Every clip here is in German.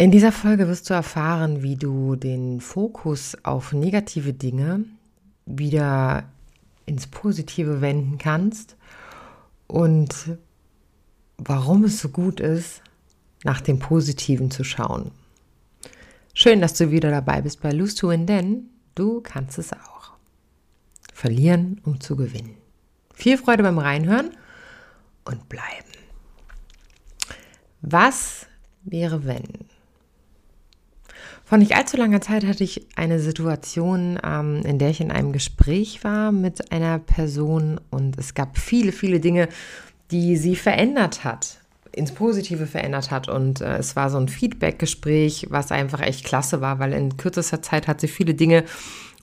In dieser Folge wirst du erfahren, wie du den Fokus auf negative Dinge wieder ins Positive wenden kannst und warum es so gut ist, nach dem Positiven zu schauen. Schön, dass du wieder dabei bist bei Lose to Win, denn du kannst es auch. Verlieren, um zu gewinnen. Viel Freude beim Reinhören und bleiben. Was wäre, wenn? Vor nicht allzu langer Zeit hatte ich eine Situation, ähm, in der ich in einem Gespräch war mit einer Person und es gab viele, viele Dinge, die sie verändert hat ins Positive verändert hat. Und äh, es war so ein Feedback-Gespräch, was einfach echt klasse war, weil in kürzester Zeit hat sie viele Dinge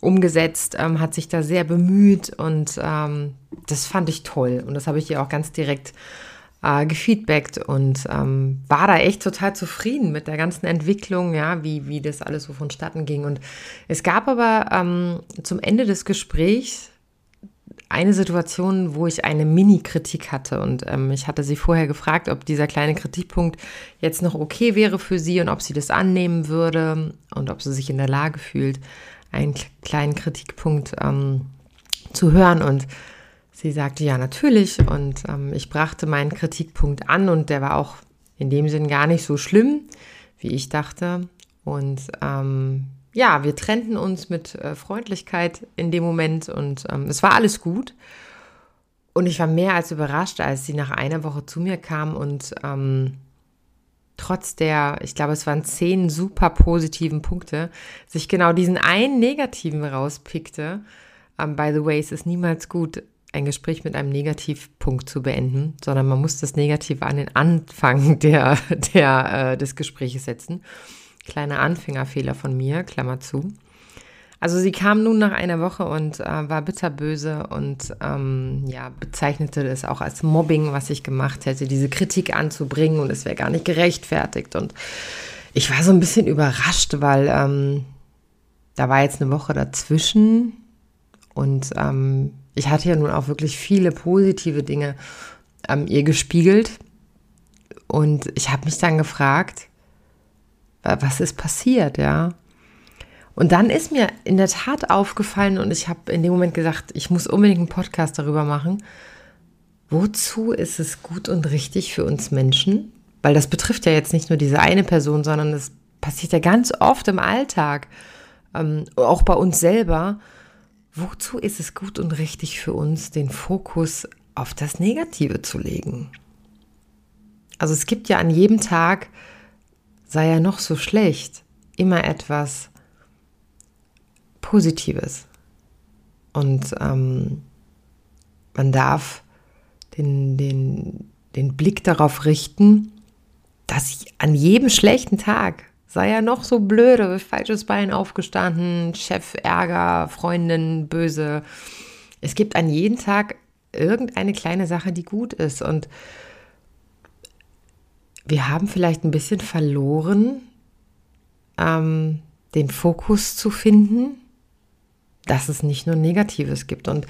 umgesetzt, ähm, hat sich da sehr bemüht und ähm, das fand ich toll. Und das habe ich ihr auch ganz direkt gefeedbackt und ähm, war da echt total zufrieden mit der ganzen Entwicklung, ja, wie, wie das alles so vonstatten ging. Und es gab aber ähm, zum Ende des Gesprächs eine Situation, wo ich eine Mini-Kritik hatte und ähm, ich hatte sie vorher gefragt, ob dieser kleine Kritikpunkt jetzt noch okay wäre für sie und ob sie das annehmen würde und ob sie sich in der Lage fühlt, einen kleinen Kritikpunkt ähm, zu hören und sie sagte ja natürlich und ähm, ich brachte meinen Kritikpunkt an und der war auch in dem Sinn gar nicht so schlimm, wie ich dachte und ähm, ja, wir trennten uns mit äh, Freundlichkeit in dem Moment und ähm, es war alles gut. Und ich war mehr als überrascht, als sie nach einer Woche zu mir kam und ähm, trotz der, ich glaube, es waren zehn super positiven Punkte, sich genau diesen einen negativen rauspickte. Um, by the way, es ist niemals gut, ein Gespräch mit einem Negativpunkt zu beenden, sondern man muss das Negative an den Anfang der, der, äh, des Gesprächs setzen. Kleiner Anfängerfehler von mir, Klammer zu. Also sie kam nun nach einer Woche und äh, war bitterböse und ähm, ja, bezeichnete es auch als Mobbing, was ich gemacht hätte, diese Kritik anzubringen und es wäre gar nicht gerechtfertigt. Und ich war so ein bisschen überrascht, weil ähm, da war jetzt eine Woche dazwischen und ähm, ich hatte ja nun auch wirklich viele positive Dinge ähm, ihr gespiegelt. Und ich habe mich dann gefragt, was ist passiert, ja. Und dann ist mir in der Tat aufgefallen und ich habe in dem Moment gesagt, ich muss unbedingt einen Podcast darüber machen. Wozu ist es gut und richtig für uns Menschen? Weil das betrifft ja jetzt nicht nur diese eine Person, sondern es passiert ja ganz oft im Alltag, ähm, auch bei uns selber. Wozu ist es gut und richtig für uns, den Fokus auf das Negative zu legen? Also es gibt ja an jedem Tag sei er noch so schlecht, immer etwas Positives. Und ähm, man darf den, den, den Blick darauf richten, dass an jedem schlechten Tag, sei er noch so blöde, falsches Bein aufgestanden, Chef Ärger, Freundin böse, es gibt an jedem Tag irgendeine kleine Sache, die gut ist. Und wir haben vielleicht ein bisschen verloren, ähm, den Fokus zu finden, dass es nicht nur Negatives gibt. Und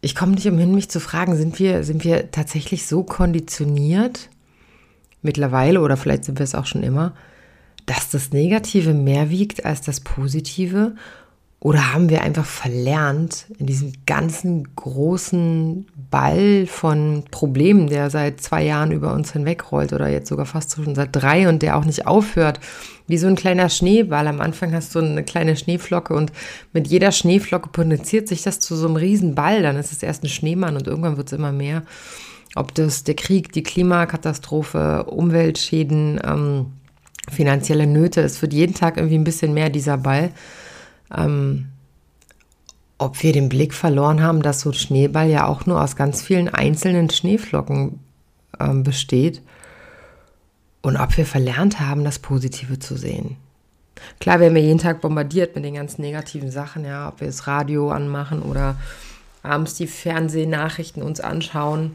ich komme nicht umhin, mich zu fragen, sind wir, sind wir tatsächlich so konditioniert mittlerweile oder vielleicht sind wir es auch schon immer, dass das Negative mehr wiegt als das Positive oder haben wir einfach verlernt, in diesem ganzen großen Ball von Problemen, der seit zwei Jahren über uns hinwegrollt oder jetzt sogar fast schon seit drei und der auch nicht aufhört, wie so ein kleiner Schneeball. Am Anfang hast du eine kleine Schneeflocke und mit jeder Schneeflocke potenziert sich das zu so einem riesen Ball. Dann ist es erst ein Schneemann und irgendwann wird es immer mehr. Ob das der Krieg, die Klimakatastrophe, Umweltschäden, ähm, finanzielle Nöte, es wird jeden Tag irgendwie ein bisschen mehr dieser Ball ähm, ob wir den Blick verloren haben, dass so ein Schneeball ja auch nur aus ganz vielen einzelnen Schneeflocken ähm, besteht und ob wir verlernt haben, das Positive zu sehen. Klar werden wir jeden Tag bombardiert mit den ganzen negativen Sachen, ja, ob wir das Radio anmachen oder abends die Fernsehnachrichten uns anschauen.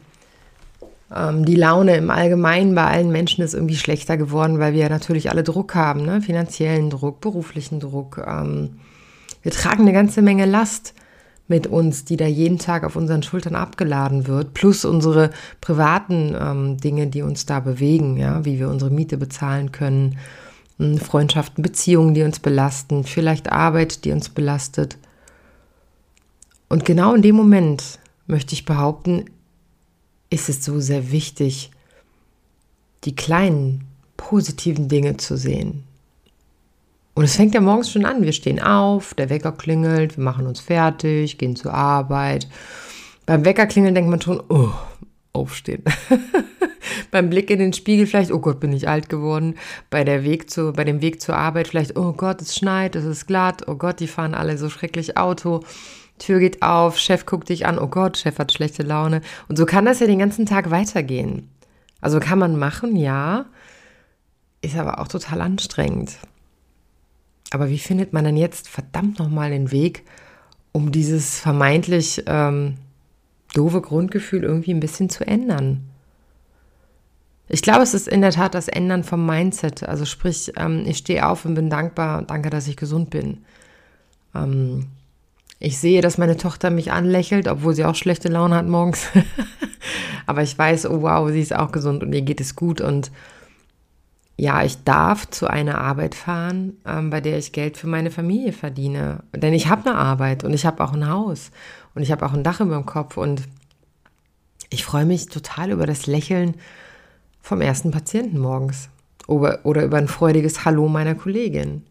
Ähm, die Laune im Allgemeinen bei allen Menschen ist irgendwie schlechter geworden, weil wir natürlich alle Druck haben, ne? finanziellen Druck, beruflichen Druck. Ähm, wir tragen eine ganze Menge Last mit uns, die da jeden Tag auf unseren Schultern abgeladen wird, plus unsere privaten ähm, Dinge, die uns da bewegen, ja, wie wir unsere Miete bezahlen können, hm, Freundschaften, Beziehungen, die uns belasten, vielleicht Arbeit, die uns belastet. Und genau in dem Moment möchte ich behaupten, ist es so sehr wichtig, die kleinen positiven Dinge zu sehen. Und es fängt ja morgens schon an. Wir stehen auf, der Wecker klingelt, wir machen uns fertig, gehen zur Arbeit. Beim Wecker klingeln denkt man schon, oh, aufstehen. Beim Blick in den Spiegel vielleicht, oh Gott, bin ich alt geworden. Bei, der Weg zu, bei dem Weg zur Arbeit vielleicht, oh Gott, es schneit, es ist glatt. Oh Gott, die fahren alle so schrecklich Auto. Tür geht auf, Chef guckt dich an, oh Gott, Chef hat schlechte Laune. Und so kann das ja den ganzen Tag weitergehen. Also kann man machen, ja, ist aber auch total anstrengend. Aber wie findet man denn jetzt verdammt nochmal den Weg, um dieses vermeintlich ähm, doofe Grundgefühl irgendwie ein bisschen zu ändern? Ich glaube, es ist in der Tat das Ändern vom Mindset. Also sprich, ähm, ich stehe auf und bin dankbar, danke, dass ich gesund bin. Ähm, ich sehe, dass meine Tochter mich anlächelt, obwohl sie auch schlechte Laune hat morgens. Aber ich weiß, oh wow, sie ist auch gesund und ihr geht es gut. Und ja, ich darf zu einer Arbeit fahren, ähm, bei der ich Geld für meine Familie verdiene. Denn ich habe eine Arbeit und ich habe auch ein Haus und ich habe auch ein Dach über dem Kopf. Und ich freue mich total über das Lächeln vom ersten Patienten morgens oder, oder über ein freudiges Hallo meiner Kollegin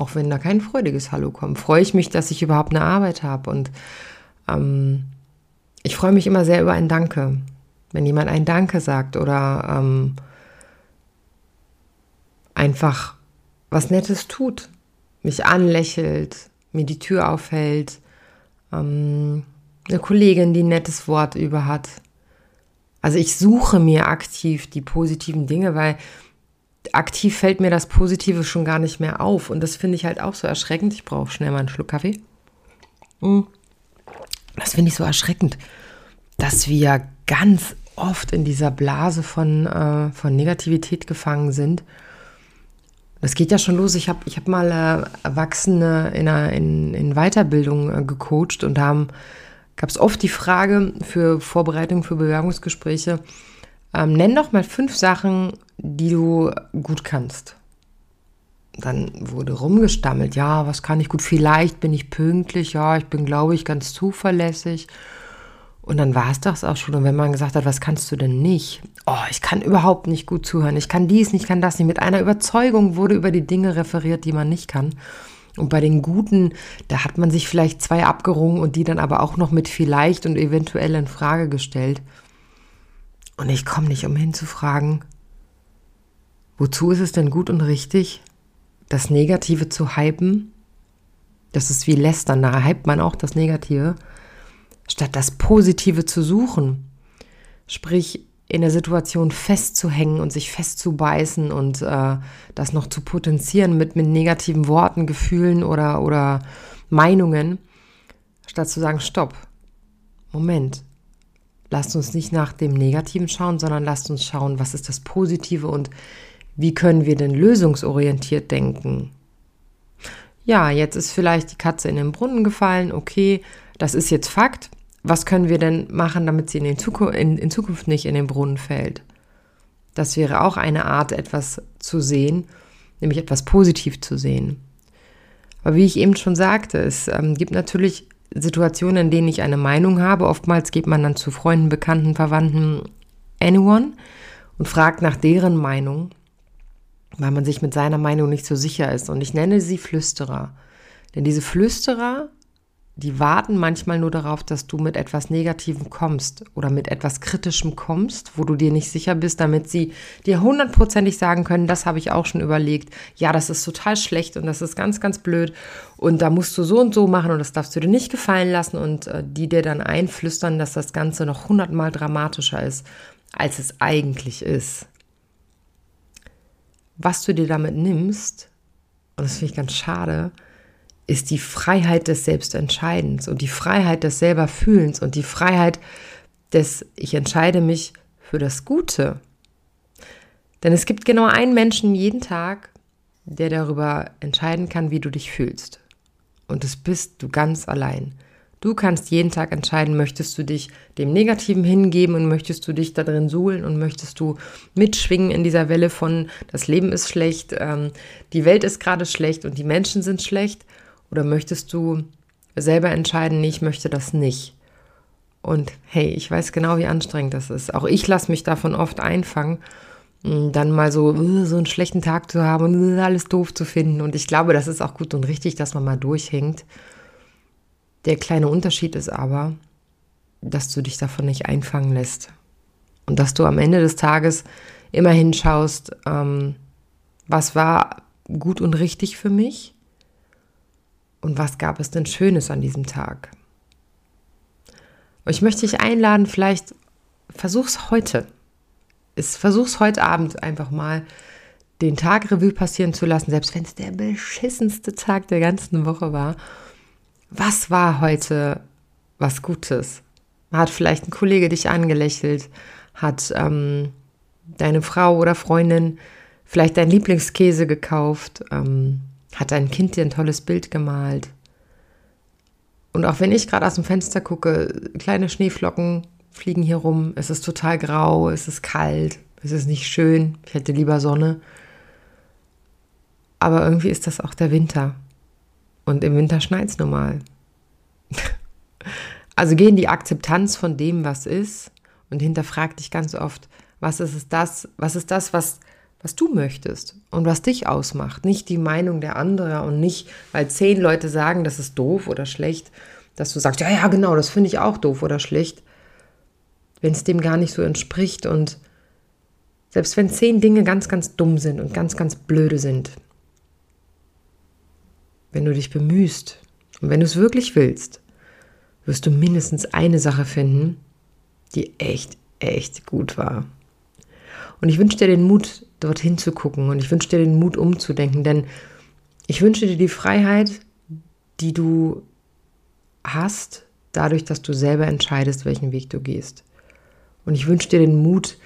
auch wenn da kein freudiges Hallo kommt, freue ich mich, dass ich überhaupt eine Arbeit habe. Und ähm, ich freue mich immer sehr über ein Danke. Wenn jemand ein Danke sagt oder ähm, einfach was Nettes tut, mich anlächelt, mir die Tür aufhält, ähm, eine Kollegin, die ein nettes Wort über hat. Also ich suche mir aktiv die positiven Dinge, weil aktiv fällt mir das Positive schon gar nicht mehr auf. Und das finde ich halt auch so erschreckend. Ich brauche schnell mal einen Schluck Kaffee. Mm. Das finde ich so erschreckend, dass wir ganz oft in dieser Blase von, äh, von Negativität gefangen sind. Das geht ja schon los. Ich habe ich hab mal äh, Erwachsene in, einer, in, in Weiterbildung äh, gecoacht und da gab es oft die Frage für Vorbereitung für Bewerbungsgespräche, ähm, nenn doch mal fünf Sachen, die du gut kannst. Dann wurde rumgestammelt, ja, was kann ich gut? Vielleicht bin ich pünktlich, ja, ich bin, glaube ich, ganz zuverlässig. Und dann war es das auch schon. Und wenn man gesagt hat, was kannst du denn nicht? Oh, ich kann überhaupt nicht gut zuhören. Ich kann dies nicht, kann das nicht. Mit einer Überzeugung wurde über die Dinge referiert, die man nicht kann. Und bei den Guten, da hat man sich vielleicht zwei abgerungen und die dann aber auch noch mit vielleicht und eventuell in Frage gestellt. Und ich komme nicht umhin zu fragen, wozu ist es denn gut und richtig, das Negative zu hypen? Das ist wie Lästern, da hypt man auch das Negative, statt das Positive zu suchen. Sprich, in der Situation festzuhängen und sich festzubeißen und äh, das noch zu potenzieren mit, mit negativen Worten, Gefühlen oder, oder Meinungen, statt zu sagen, stopp, Moment, lasst uns nicht nach dem Negativen schauen, sondern lasst uns schauen, was ist das Positive und wie können wir denn lösungsorientiert denken. Ja, jetzt ist vielleicht die Katze in den Brunnen gefallen, okay, das ist jetzt Fakt. Was können wir denn machen, damit sie in, Zukunft, in, in Zukunft nicht in den Brunnen fällt? Das wäre auch eine Art, etwas zu sehen, nämlich etwas positiv zu sehen. Aber wie ich eben schon sagte, es ähm, gibt natürlich Situationen, in denen ich eine Meinung habe. Oftmals geht man dann zu Freunden, Bekannten, Verwandten, anyone und fragt nach deren Meinung, weil man sich mit seiner Meinung nicht so sicher ist. Und ich nenne sie Flüsterer. Denn diese Flüsterer die warten manchmal nur darauf, dass du mit etwas Negativem kommst oder mit etwas Kritischem kommst, wo du dir nicht sicher bist, damit sie dir hundertprozentig sagen können, das habe ich auch schon überlegt, ja, das ist total schlecht und das ist ganz, ganz blöd und da musst du so und so machen und das darfst du dir nicht gefallen lassen und äh, die dir dann einflüstern, dass das Ganze noch hundertmal dramatischer ist, als es eigentlich ist. was du dir damit nimmst, und das finde ich ganz schade, ist die Freiheit des Selbstentscheidens und die Freiheit des Selberfühlens und die Freiheit des Ich entscheide mich für das Gute. Denn es gibt genau einen Menschen jeden Tag, der darüber entscheiden kann, wie du dich fühlst. Und das bist du ganz allein. Du kannst jeden Tag entscheiden, möchtest du dich dem Negativen hingeben und möchtest du dich da drin suhlen und möchtest du mitschwingen in dieser Welle von das Leben ist schlecht, ähm, die Welt ist gerade schlecht und die Menschen sind schlecht oder möchtest du selber entscheiden, nee, ich möchte das nicht. Und hey, ich weiß genau, wie anstrengend das ist. Auch ich lasse mich davon oft einfangen, dann mal so, äh, so einen schlechten Tag zu haben und äh, alles doof zu finden. Und ich glaube, das ist auch gut und richtig, dass man mal durchhängt der kleine Unterschied ist aber, dass du dich davon nicht einfangen lässt. Und dass du am Ende des Tages immer hinschaust, ähm, was war gut und richtig für mich und was gab es denn Schönes an diesem Tag. Und ich möchte dich einladen, vielleicht versuch's heute. Ist, versuch's heute Abend einfach mal den Tag Revue passieren zu lassen, selbst wenn es der beschissenste Tag der ganzen Woche war was war heute was Gutes? Hat vielleicht ein Kollege dich angelächelt? Hat ähm, deine Frau oder Freundin vielleicht dein Lieblingskäse gekauft? Ähm, hat dein Kind dir ein tolles Bild gemalt? Und auch wenn ich gerade aus dem Fenster gucke, kleine Schneeflocken fliegen hier rum, es ist total grau, es ist kalt, es ist nicht schön, ich hätte lieber Sonne. Aber irgendwie ist das auch der Winter. Und im Winter schneit es normal. also geh in die Akzeptanz von dem, was ist und hinterfrag dich ganz oft, was ist das, was ist das, was, was du möchtest und was dich ausmacht. Nicht die Meinung der anderen und nicht, weil zehn Leute sagen, das ist doof oder schlecht, dass du sagst, ja, ja, genau, das finde ich auch doof oder schlecht, wenn es dem gar nicht so entspricht und selbst wenn zehn Dinge ganz, ganz dumm sind und ganz, ganz blöde sind, wenn du dich bemühst und wenn du es wirklich willst, wirst du mindestens eine Sache finden, die echt, echt gut war. Und ich wünsche dir den Mut, dorthin zu gucken und ich wünsche dir den Mut, umzudenken, denn ich wünsche dir die Freiheit, die du hast, dadurch, dass du selber entscheidest, welchen Weg du gehst. Und ich wünsche dir den Mut,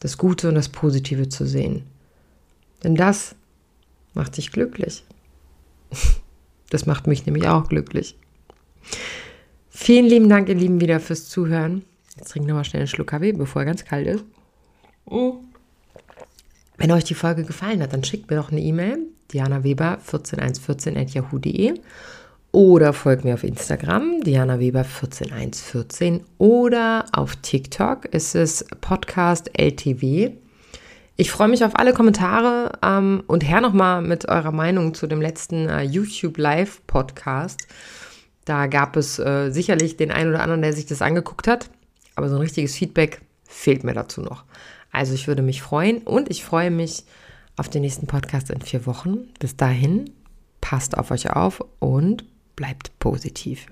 das Gute und das Positive zu sehen. Denn das macht dich glücklich. Das macht mich nämlich auch glücklich. Vielen lieben Dank, ihr Lieben, wieder fürs Zuhören. Jetzt trinke ich nochmal schnell einen Schluck Kaffee, bevor er ganz kalt ist. Oh. Wenn euch die Folge gefallen hat, dann schickt mir doch eine E-Mail, dianaweber 14114.yahoo.de oder folgt mir auf Instagram, dianaweber 14114 oder auf TikTok ist es Podcast LTW. Ich freue mich auf alle Kommentare ähm, und her nochmal mit eurer Meinung zu dem letzten äh, YouTube Live Podcast. Da gab es äh, sicherlich den einen oder anderen, der sich das angeguckt hat, aber so ein richtiges Feedback fehlt mir dazu noch. Also ich würde mich freuen und ich freue mich auf den nächsten Podcast in vier Wochen. Bis dahin, passt auf euch auf und bleibt positiv.